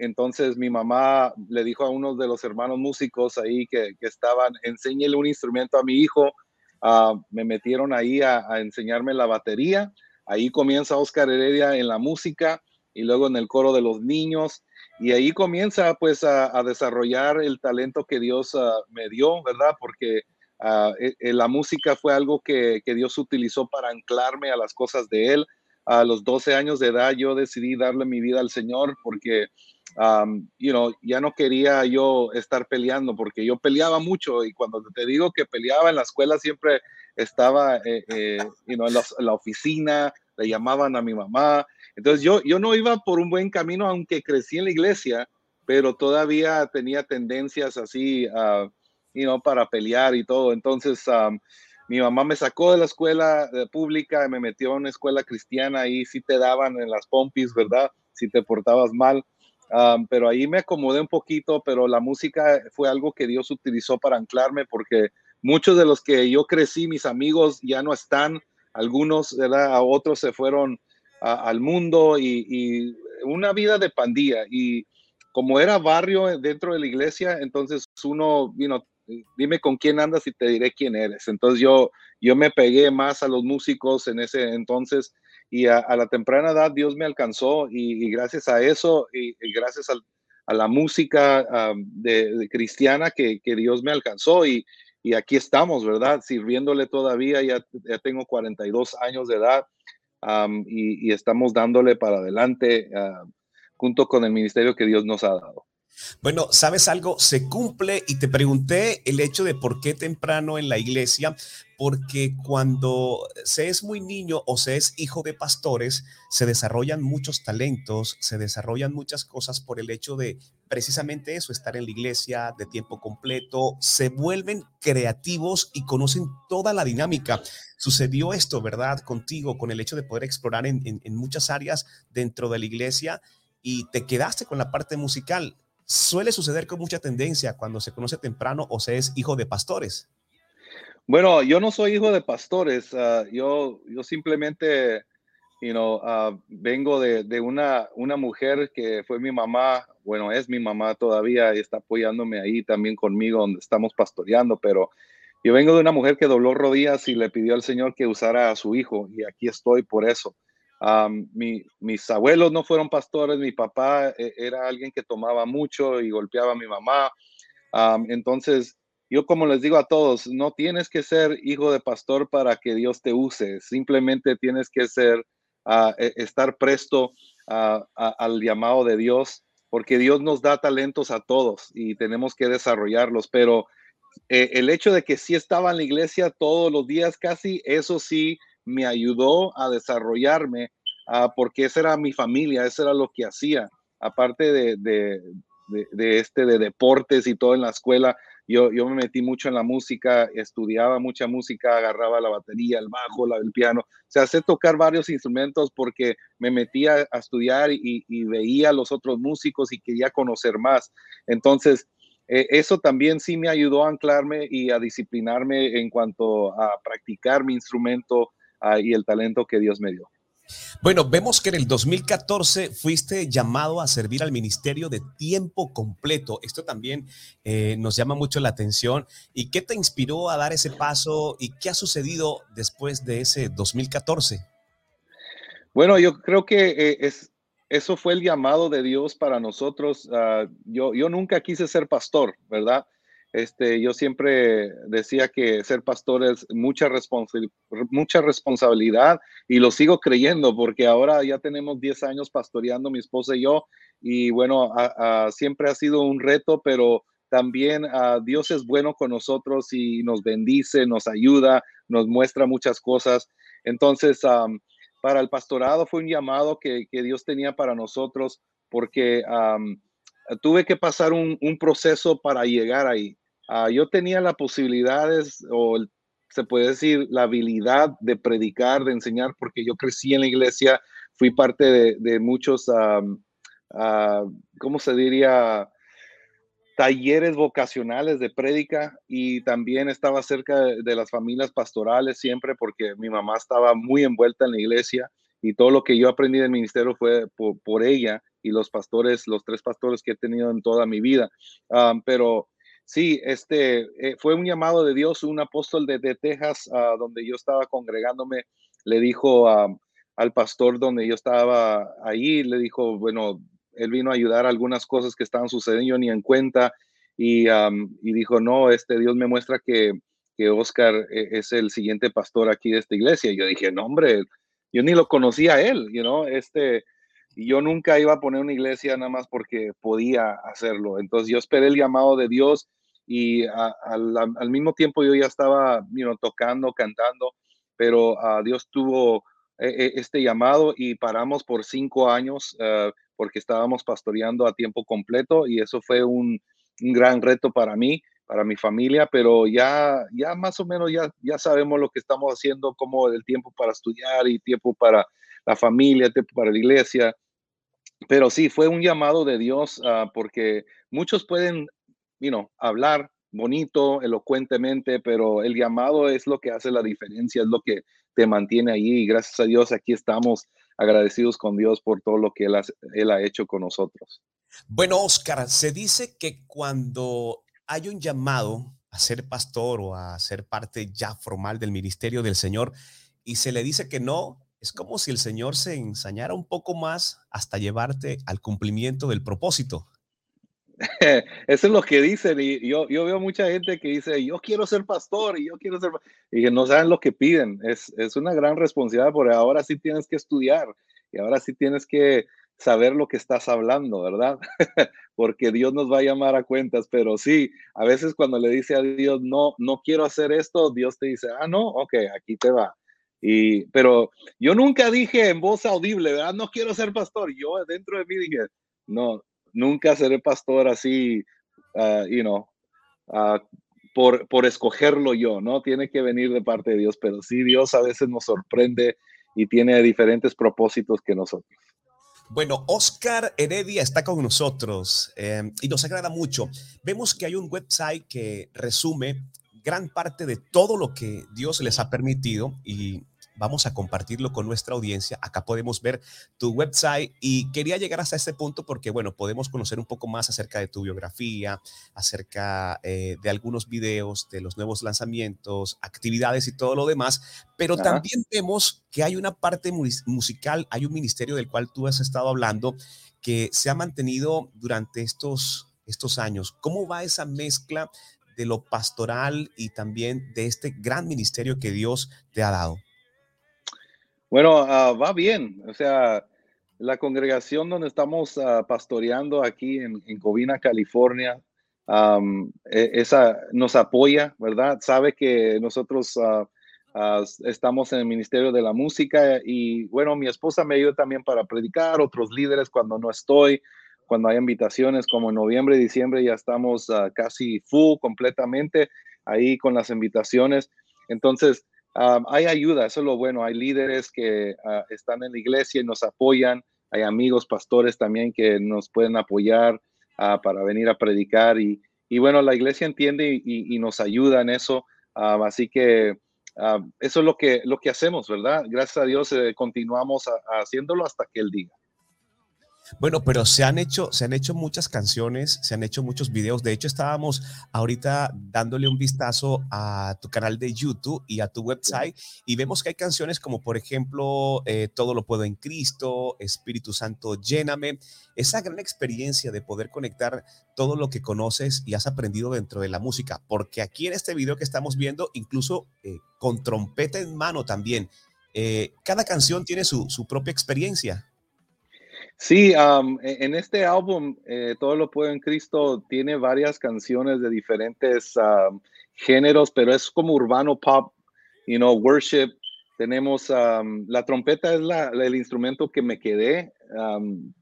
Entonces mi mamá le dijo a uno de los hermanos músicos ahí que, estaban, enséñele un instrumento a mi hijo. Ah, me metieron ahí a enseñarme la batería. Ahí comienza Oscar Heredia en la música y luego en el coro de los niños. Y ahí comienza pues a, desarrollar el talento que Dios ah, me dio, ¿verdad? Porque ah, eh, eh, la música fue algo que, que Dios utilizó para anclarme a las cosas de Él. A los 12 años de edad yo decidí darle mi vida al Señor porque, um, you know, ya no quería yo estar peleando porque yo peleaba mucho y cuando te digo que peleaba en la escuela siempre estaba, eh, eh, you know, en, la, en la oficina, le llamaban a mi mamá. Entonces yo, yo no iba por un buen camino aunque crecí en la iglesia, pero todavía tenía tendencias así, uh, you know, para pelear y todo. Entonces, um, mi mamá me sacó de la escuela eh, pública y me metió a una escuela cristiana. Ahí sí te daban en las pompis, ¿verdad? Si te portabas mal. Um, pero ahí me acomodé un poquito, pero la música fue algo que Dios utilizó para anclarme porque muchos de los que yo crecí, mis amigos ya no están, algunos, ¿verdad? A otros se fueron a- al mundo y, y una vida de pandilla y como era barrio dentro de la iglesia, entonces uno, vino dime con quién andas y te diré quién eres. Entonces yo, yo me pegué más a los músicos en ese entonces y a, la temprana edad Dios me alcanzó y, gracias a eso y, gracias a la música de, cristiana que, Dios me alcanzó y, aquí estamos, ¿verdad? Sirviéndole todavía, ya, ya tengo 42 años de edad y, y, estamos dándole para adelante ah, junto con el ministerio que Dios nos ha dado. Bueno, ¿sabes algo? Se cumple y te pregunté el hecho de por qué temprano en la iglesia, porque cuando se es muy niño o se es hijo de pastores, se desarrollan muchos talentos, se desarrollan muchas cosas por el hecho de precisamente eso, estar en la iglesia de tiempo completo, se vuelven creativos y conocen toda la dinámica. Sucedió esto, ¿verdad? Contigo, con el hecho de poder explorar en, en muchas áreas dentro de la iglesia y te quedaste con la parte musical suele suceder con mucha tendencia cuando se conoce temprano o se es hijo de pastores. Bueno, yo no soy hijo de pastores. Ah, yo, yo simplemente, you ah, vengo de, de, una, una mujer que fue mi mamá, bueno, es mi mamá todavía y está apoyándome ahí también conmigo donde estamos pastoreando, pero yo vengo de una mujer que dobló rodillas y le pidió al Señor que usara a su hijo y aquí estoy por eso mis abuelos no fueron pastores, mi papá eh, era alguien que tomaba mucho y golpeaba a mi mamá. entonces, yo como les digo a todos, no tienes que ser hijo de pastor para que Dios te use, simplemente tienes que ser, uh, estar presto al llamado de Dios, porque Dios nos da talentos a todos y tenemos que desarrollarlos, pero eh, el hecho de que sí estaba en la iglesia todos los días casi, eso sí me ayudó a desarrollarme ah, porque esa era mi familia, eso era lo que hacía. Aparte de, este, de deportes y todo en la escuela, yo, yo me metí mucho en la música, estudiaba mucha música, agarraba la batería, el bajo, el piano. O sea, sé tocar varios instrumentos porque me metía a estudiar y, y veía a los otros músicos y quería conocer más. Entonces, eh, eso también sí me ayudó a anclarme y a disciplinarme en cuanto a practicar mi instrumento, y el talento que Dios me dio. Bueno, vemos que en el 2014 fuiste llamado a servir al ministerio de tiempo completo. Esto también eh, nos llama mucho la atención. ¿Y qué te inspiró a dar ese paso y qué ha sucedido después de ese 2014? Bueno, yo creo que eh, es, eso fue el llamado de Dios para nosotros. Ah, yo, yo nunca quise ser pastor, ¿verdad? Este, yo siempre decía que ser pastor es mucha, mucha responsabilidad y lo sigo creyendo porque ahora ya tenemos 10 años pastoreando mi esposa y yo y bueno, siempre ha sido un reto, pero también Dios es bueno con nosotros y nos bendice, nos ayuda, nos muestra muchas cosas. Entonces, para el pastorado fue un llamado que, Dios tenía para nosotros porque tuve que pasar un, un, proceso para llegar ahí. Ah, yo tenía las posibilidades o se puede decir la habilidad de predicar, de enseñar, porque yo crecí en la iglesia, fui parte de, muchos, uh, ¿cómo se diría? talleres vocacionales de prédica y también estaba cerca de, las familias pastorales siempre porque mi mamá estaba muy envuelta en la iglesia y todo lo que yo aprendí del ministerio fue por, ella y los pastores, los tres pastores que he tenido en toda mi vida. Ah, pero Sí, este eh, fue un llamado de Dios, un apóstol de, Texas, uh, donde yo estaba congregándome, le dijo al pastor donde yo estaba ahí, le dijo, bueno, él vino a ayudar a algunas cosas que estaban sucediendo, ni en cuenta, y, y dijo, no, este Dios me muestra que, que Oscar eh, es el siguiente pastor aquí de esta iglesia. Y yo dije, no, hombre, yo ni lo conocía a él, you know, este, y yo nunca iba a poner una iglesia nada más porque podía hacerlo. Entonces yo esperé el llamado de Dios y al, mismo tiempo yo ya estaba tocando, cantando, pero uh, Dios tuvo eh, eh, este llamado y paramos por cinco años uh, porque estábamos pastoreando a tiempo completo y eso fue un, un, gran reto para mí, para mi familia, pero ya, ya más o menos ya, ya sabemos lo que estamos haciendo, como el tiempo para estudiar y tiempo para la familia, tiempo para la iglesia. Pero sí, fue un llamado de Dios uh, porque muchos pueden you hablar bonito, elocuentemente, pero el llamado es lo que hace la diferencia, es lo que te mantiene ahí. Y gracias a Dios aquí estamos agradecidos con Dios por todo lo que Él ha, él ha hecho con nosotros. Bueno, Oscar, se dice que cuando hay un llamado a ser pastor o a ser parte ya formal del ministerio del Señor y se le dice que no, es como si el Señor se ensañara un poco más hasta llevarte al cumplimiento del propósito. Eso es lo que dicen y yo, yo veo mucha gente que dice, yo quiero ser pastor y yo quiero ser... Y que no saben lo que piden. Es, es una gran responsabilidad porque ahora sí tienes que estudiar y ahora sí tienes que saber lo que estás hablando, ¿verdad? porque Dios nos va a llamar a cuentas, pero sí, a veces cuando le dice a Dios, no, no quiero hacer esto, Dios te dice, ah, no, ok, aquí te va. Y, pero yo nunca dije en voz audible, ¿verdad? No quiero ser pastor. Yo dentro de mí dije, no, nunca seré pastor así, uh, you know, uh, por, por escogerlo yo, ¿no? Tiene que venir de parte de Dios, pero sí, Dios a veces nos sorprende y tiene diferentes propósitos que nosotros. Bueno, Oscar Heredia está con nosotros eh, y nos agrada mucho. Vemos que hay un website que resume gran parte de todo lo que Dios les ha permitido y vamos a compartirlo con nuestra audiencia. Acá podemos ver tu website y quería llegar hasta este punto porque, bueno, podemos conocer un poco más acerca de tu biografía, acerca eh, de algunos videos, de los nuevos lanzamientos, actividades y todo lo demás, pero Ajá. también vemos que hay una parte mus- musical, hay un ministerio del cual tú has estado hablando que se ha mantenido durante estos, estos años. ¿Cómo va esa mezcla de lo pastoral y también de este gran ministerio que Dios te ha dado? Bueno, ah, va bien. O sea, la congregación donde estamos ah, pastoreando aquí en, en Covina, California, e- esa nos apoya, ¿verdad? Sabe que nosotros ah, estamos en el Ministerio de la Música y bueno, mi esposa me ayuda también para predicar, otros líderes cuando no estoy, cuando hay invitaciones como en noviembre, diciembre, ya estamos casi full completamente ahí con las invitaciones. Entonces, Um, hay ayuda, eso es lo bueno. Hay líderes que ah, están en la iglesia y nos apoyan. Hay amigos, pastores también que nos pueden apoyar ah, para venir a predicar. Y, y bueno, la iglesia entiende y, nos ayuda en eso. Así que eso es lo que, lo que hacemos, ¿verdad? Gracias a Dios eh, continuamos haciéndolo hasta que Él diga. Bueno, pero se han hecho, se han hecho muchas canciones, se han hecho muchos videos. De hecho, estábamos ahorita dándole un vistazo a tu canal de YouTube y a tu website y vemos que hay canciones como, por ejemplo, eh, Todo lo puedo en Cristo, Espíritu Santo, lléname. Esa gran experiencia de poder conectar todo lo que conoces y has aprendido dentro de la música, porque aquí en este video que estamos viendo, incluso eh, con trompeta en mano también, eh, cada canción tiene su, su propia experiencia. Sí, e- en este álbum, eh, Todo lo puedo en Cristo, tiene varias canciones de diferentes géneros, pero es como urbano pop, you know, worship. Tenemos la trompeta es el instrumento que me quedé,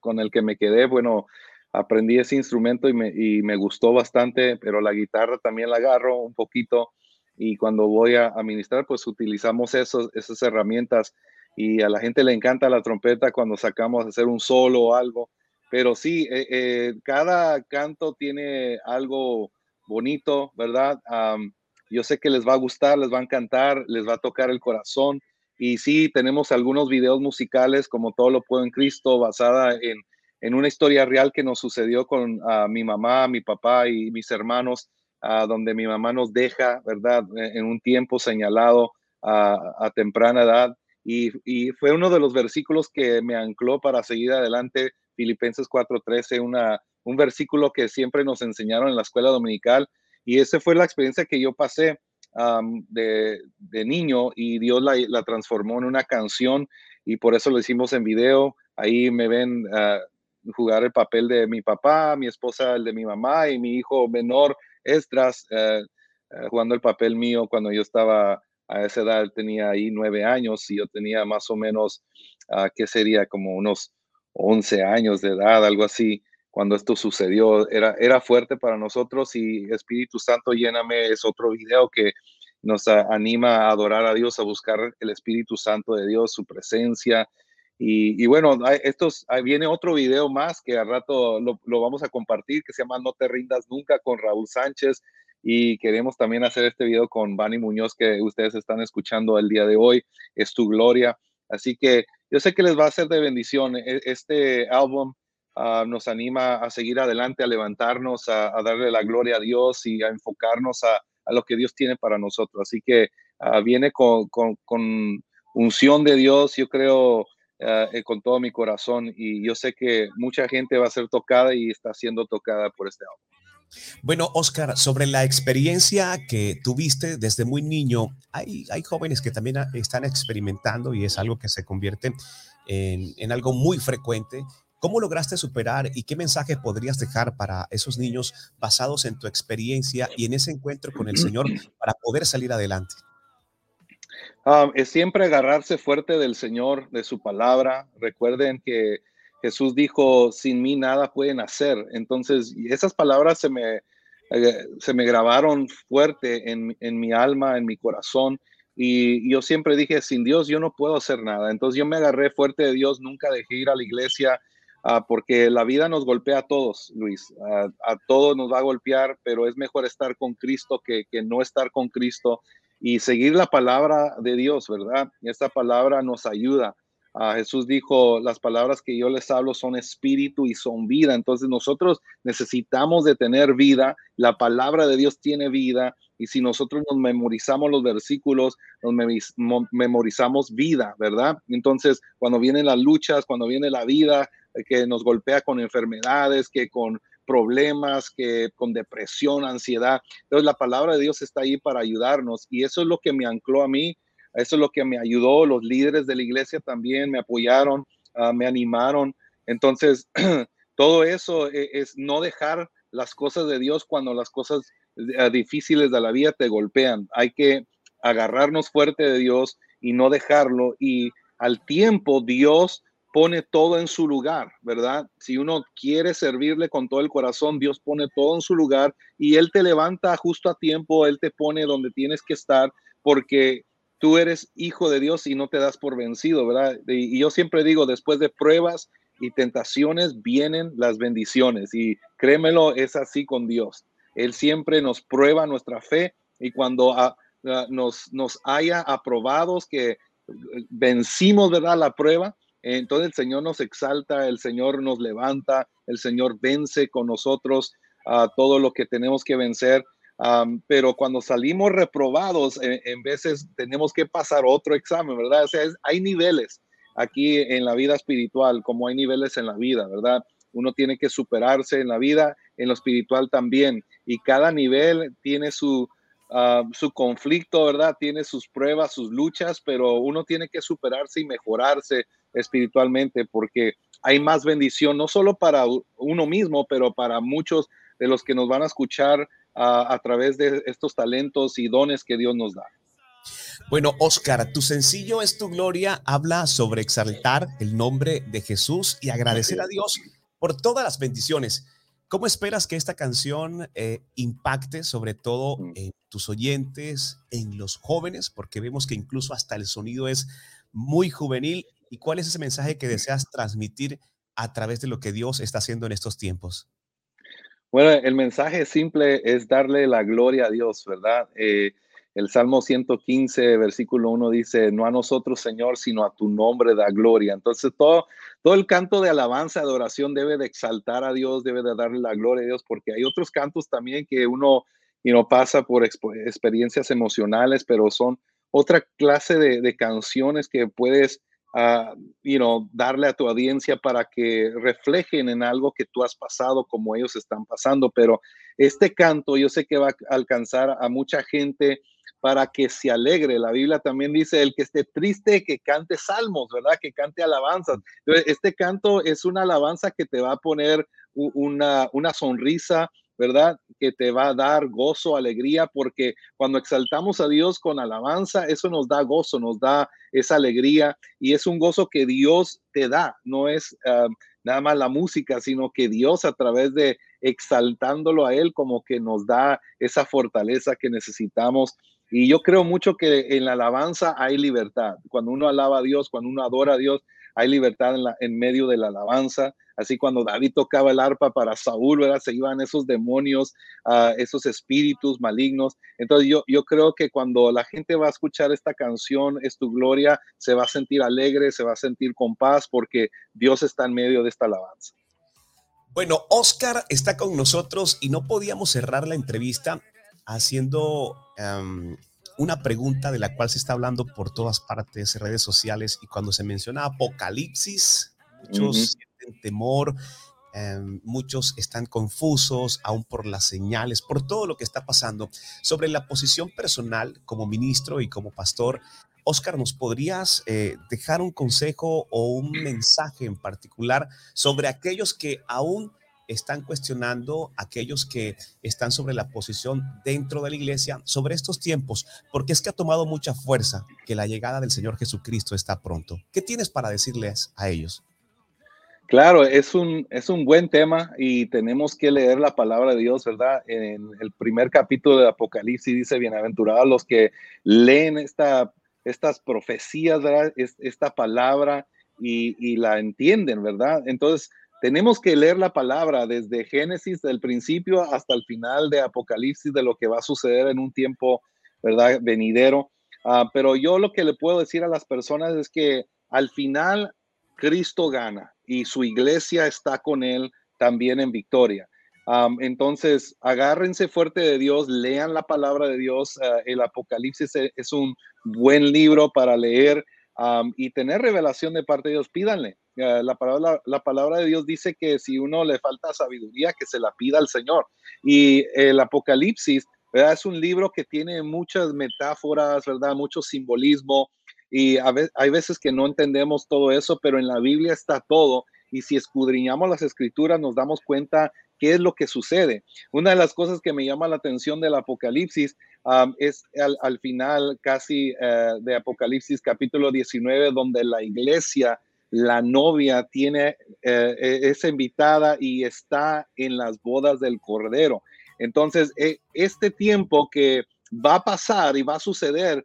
con el que me quedé. Bueno, aprendí ese instrumento y me, y me gustó bastante, pero la guitarra también la agarro un poquito y cuando voy a, a ministrar, pues utilizamos esos, esas herramientas y a la gente le encanta la trompeta cuando sacamos a hacer un solo o algo. Pero sí, eh, eh, cada canto tiene algo bonito, ¿verdad? Yo sé que les va a gustar, les va a encantar, les va a tocar el corazón. Y sí, tenemos algunos videos musicales como Todo lo puedo en Cristo, basada en, en una historia real que nos sucedió con mi mamá, mi papá y mis hermanos, ah, donde mi mamá nos deja, ¿verdad? En en un tiempo señalado a temprana edad. Y, fue uno de los versículos que me ancló para seguir adelante, Filipenses 4:13, una, un versículo que siempre nos enseñaron en la escuela dominical. Y esa fue la experiencia que yo pasé de, niño y Dios la, la transformó en una canción y por eso lo hicimos en video. Ahí me ven ah, jugar el papel de mi papá, mi esposa el de mi mamá y mi hijo menor, Esdras, eh, eh, jugando el papel mío cuando yo estaba a esa edad, tenía ahí nueve años y yo tenía más o menos, ah, ¿qué sería? Como unos 11 años de edad, algo así, cuando esto sucedió. Era, era fuerte para nosotros y Espíritu Santo, lléname, es otro video que nos anima a adorar a Dios, a buscar el Espíritu Santo de Dios, su presencia. Y, bueno, estos, viene otro video más que al rato lo, lo vamos a compartir, que se llama No te rindas nunca con Raúl Sánchez. Y queremos también hacer este video con Vani Muñoz, que ustedes están escuchando el día de hoy. Es tu gloria. Así que yo sé que les va a ser de bendición. E- Este álbum ah, nos anima a seguir adelante, a levantarnos, a, darle la gloria a Dios y a enfocarnos a, a lo que Dios tiene para nosotros. Así que ah, viene con, unción de Dios, yo creo, eh, con todo mi corazón. Y yo sé que mucha gente va a ser tocada y está siendo tocada por este álbum. Bueno, Oscar, sobre la experiencia que tuviste desde muy niño, hay, jóvenes que también están experimentando y es algo que se convierte en, en algo muy frecuente. ¿Cómo lograste superar y qué mensaje podrías dejar para esos niños basados en tu experiencia y en ese encuentro con el Señor para poder salir adelante? Ah, es siempre agarrarse fuerte del Señor, de su palabra. Recuerden que Jesús dijo, sin mí nada pueden hacer. Entonces, esas palabras se me, eh, se me grabaron fuerte en, en mi alma, en mi corazón. Y yo siempre dije, sin Dios yo no puedo hacer nada. Entonces yo me agarré fuerte de Dios, nunca dejé ir a la iglesia, ah, porque la vida nos golpea a todos, Luis. A todos nos va a golpear, pero es mejor estar con Cristo que, que no estar con Cristo y seguir la palabra de Dios, ¿verdad? Esta palabra nos ayuda. Ah, Jesús dijo, las palabras que yo les hablo son espíritu y son vida. Entonces nosotros necesitamos de tener vida. La palabra de Dios tiene vida. Y si nosotros nos memorizamos los versículos, nos memoriz- mo- memorizamos vida, ¿verdad? Entonces, cuando vienen las luchas, cuando viene la vida, eh, que nos golpea con enfermedades, que con problemas, que con depresión, ansiedad. Entonces la palabra de Dios está ahí para ayudarnos y eso es lo que me ancló a mí, eso es lo que me ayudó, los líderes de la iglesia también me apoyaron, ah, me animaron. Entonces, todo eso e- es, no dejar las cosas de Dios cuando las cosas eh, difíciles de la vida te golpean. Hay que agarrarnos fuerte de Dios y no dejarlo y al tiempo Dios pone todo en su lugar, ¿verdad? Si uno quiere servirle con todo el corazón, Dios pone todo en su lugar y Él te levanta justo a tiempo, Él te pone donde tienes que estar porque tú eres hijo de Dios y no te das por vencido, ¿verdad? Y, yo siempre digo, después de pruebas y tentaciones vienen las bendiciones y créemelo, es así con Dios. Él siempre nos prueba nuestra fe y cuando ah, ah, nos, nos haya aprobados que eh, vencimos, ¿verdad? La prueba, entonces el Señor nos exalta, el Señor nos levanta, el Señor vence con nosotros a todo lo que tenemos que vencer. Am, pero cuando salimos reprobados, en, en veces tenemos que pasar otro examen, ¿verdad? O sea, es- hay niveles aquí en la vida espiritual, como hay niveles en la vida, ¿verdad? Uno tiene que superarse en la vida, en lo espiritual también. Y cada nivel tiene su, ah, su conflicto, ¿verdad? Tiene sus pruebas, sus luchas, pero uno tiene que superarse y mejorarse espiritualmente porque hay más bendición, no solo para uno mismo, pero para muchos de los que nos van a escuchar a través de estos talentos y dones que Dios nos da. Bueno, Oscar, tu sencillo es tu gloria, habla sobre exaltar el nombre de Jesús y agradecer a Dios por todas las bendiciones. ¿Cómo esperas que esta canción eh, impacte sobre todo en tus oyentes, en los jóvenes? Porque vemos que incluso hasta el sonido es muy juvenil. ¿Y cuál es ese mensaje que deseas transmitir a través de lo que Dios está haciendo en estos tiempos? Bueno, el mensaje simple es darle la gloria a Dios, ¿verdad? Eh, el Salmo 115, versículo 1 dice, no a nosotros, Señor, sino a tu nombre da gloria. Entonces, todo, todo el canto de alabanza, de adoración debe de exaltar a Dios, debe de darle la gloria a Dios, porque hay otros cantos también que uno y no pasa por experiencias emocionales, pero son otra clase de, de canciones que puedes ah, you know, darle a tu audiencia para que reflejen en algo que tú has pasado como ellos están pasando. Pero este canto yo sé que va a alcanzar a mucha gente para que se alegre. La Biblia también dice, el que esté triste, que cante salmos, ¿verdad? Que cante alabanzas. Este canto es una alabanza que te va a poner una, una sonrisa, ¿verdad? Que te va a dar gozo, alegría, porque cuando exaltamos a Dios con alabanza, eso nos da gozo, nos da esa alegría y es un gozo que Dios te da, no es ah, nada más la música, sino que Dios a través de exaltándolo a Él como que nos da esa fortaleza que necesitamos Y yo creo mucho que en la alabanza hay libertad. Cuando uno alaba a Dios, cuando uno adora a Dios, hay libertad en, medio de la alabanza. Así cuando David tocaba el arpa para Saúl, ¿verdad? se iban esos demonios, uh, esos espíritus malignos. Entonces yo, yo creo que cuando la gente va a escuchar esta canción, es tu gloria, se va a sentir alegre, se va a sentir con paz porque Dios está en medio de esta alabanza. Bueno, Oscar está con nosotros y no podíamos cerrar la entrevista haciendo una pregunta de la cual se está hablando por todas partes, redes sociales, y cuando se menciona apocalipsis, muchos uh -huh. sienten temor, eh, muchos están confusos aún por las señales, por todo lo que está pasando. Sobre la posición personal como ministro y como pastor, Oscar, ¿nos podrías eh, dejar un consejo o un mensaje en particular sobre aquellos que aún están cuestionando aquellos que están sobre la posición dentro de la iglesia sobre estos tiempos, porque es que ha tomado mucha fuerza que la llegada del Señor Jesucristo está pronto. ¿Qué tienes para decirles a ellos? Claro, es un, es un buen tema y tenemos que leer la palabra de Dios, ¿verdad? En el primer capítulo de Apocalipsis dice, bienaventurados los que leen esta, estas profecías, ¿verdad? esta palabra y la entienden, ¿verdad? Entonces, tenemos que leer la palabra desde Génesis, del principio hasta el final de Apocalipsis, de lo que va a suceder en un tiempo, ¿verdad? Venidero. Uh, pero yo lo que le puedo decir a las personas es que al final Cristo gana y su iglesia está con él también en victoria. Entonces, agárrense fuerte de Dios, lean la palabra de Dios. Uh, el Apocalipsis es un buen libro para leer um, y tener revelación de parte de Dios. Pídanle. Uh, la, palabra, la palabra de Dios dice que si uno le falta sabiduría, que se la pida al Señor. Y el Apocalipsis. Es un libro que tiene muchas metáforas, ¿verdad? Mucho simbolismo. Y hay veces que no entendemos todo eso, pero en la Biblia está todo. Y si escudriñamos las escrituras, nos damos cuenta qué es lo que sucede. Una de las cosas que me llama la atención del Apocalipsis um, es al, al, final casi uh, de Apocalipsis capítulo 19, donde la iglesia la novia tiene, eh, es invitada y está en las bodas del Cordero. Entonces, eh, este tiempo que va a pasar y va a suceder,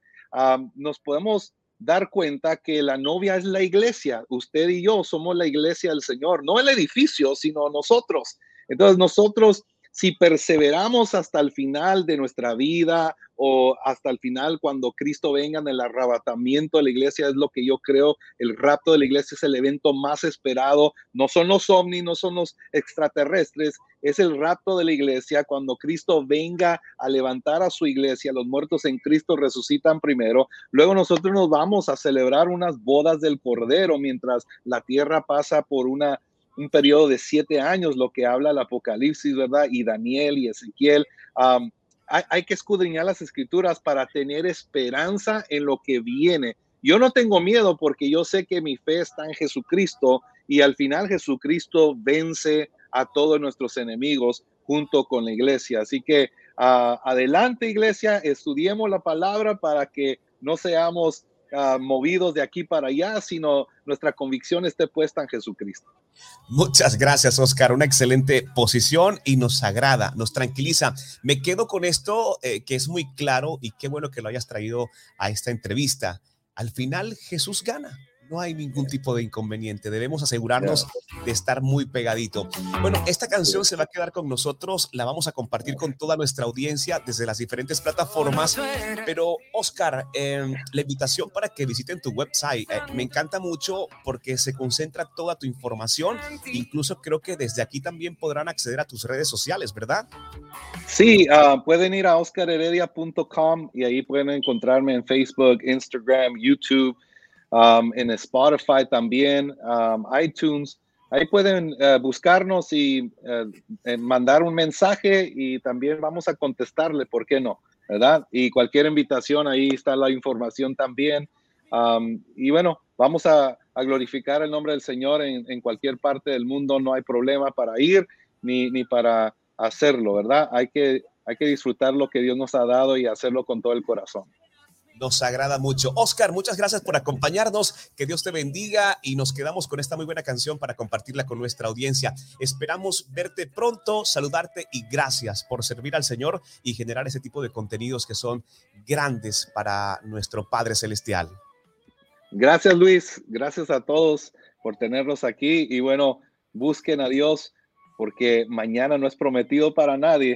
nos podemos dar cuenta que la novia es la iglesia. Usted y yo somos la iglesia del Señor, no el edificio, sino nosotros. Entonces, nosotros si perseveramos hasta el final de nuestra vida o hasta el final cuando Cristo venga en el arrebatamiento de la iglesia, es lo que yo creo, el rapto de la iglesia es el evento más esperado, no son los ovnis, no son los extraterrestres, es el rapto de la iglesia. Cuando Cristo venga a levantar a su iglesia, los muertos en Cristo resucitan primero, luego nosotros nos vamos a celebrar unas bodas del Cordero mientras la tierra pasa por una un periodo de siete años, lo que habla el Apocalipsis, ¿verdad? Y Daniel y Ezequiel. Hay, que escudriñar las escrituras para tener esperanza en lo que viene. Yo no tengo miedo porque yo sé que mi fe está en Jesucristo y al final Jesucristo vence a todos nuestros enemigos junto con la iglesia. Así que uh, adelante iglesia, estudiemos la palabra para que no seamos uh, movidos de aquí para allá, sino nuestra convicción esté puesta en Jesucristo. Muchas gracias, Oscar. Una excelente posición y nos agrada, nos tranquiliza. Me quedo con esto eh, que es muy claro y qué bueno que lo hayas traído a esta entrevista. Al final, Jesús gana no hay ningún tipo de inconveniente. Debemos asegurarnos de estar muy pegadito. Bueno, esta canción se va a quedar con nosotros, la vamos a compartir con toda nuestra audiencia desde las diferentes plataformas. Pero, Oscar, eh, la invitación para que visiten tu website eh, me encanta mucho porque se concentra toda tu información. Incluso creo que desde aquí también podrán acceder a tus redes sociales, ¿verdad? Sí, uh, pueden ir a oscarheredia.com y ahí pueden encontrarme en Facebook, Instagram, YouTube. Um, en Spotify también, um, iTunes. Ahí pueden uh, buscarnos y uh, mandar un mensaje y también vamos a contestarle, ¿por qué no? ¿Verdad? Y cualquier invitación, ahí está la información también. Um, y bueno, vamos a, a, glorificar el nombre del Señor en, en, cualquier parte del mundo, no hay problema para ir ni, ni para hacerlo, ¿verdad? Hay que, hay que disfrutar lo que Dios nos ha dado y hacerlo con todo el corazón. Nos agrada mucho. Oscar, muchas gracias por acompañarnos. Que Dios te bendiga y nos quedamos con esta muy buena canción para compartirla con nuestra audiencia. Esperamos verte pronto, saludarte y gracias por servir al Señor y generar ese tipo de contenidos que son grandes para nuestro Padre Celestial. Gracias Luis, gracias a todos por tenernos aquí y bueno, busquen a Dios porque mañana no es prometido para nadie.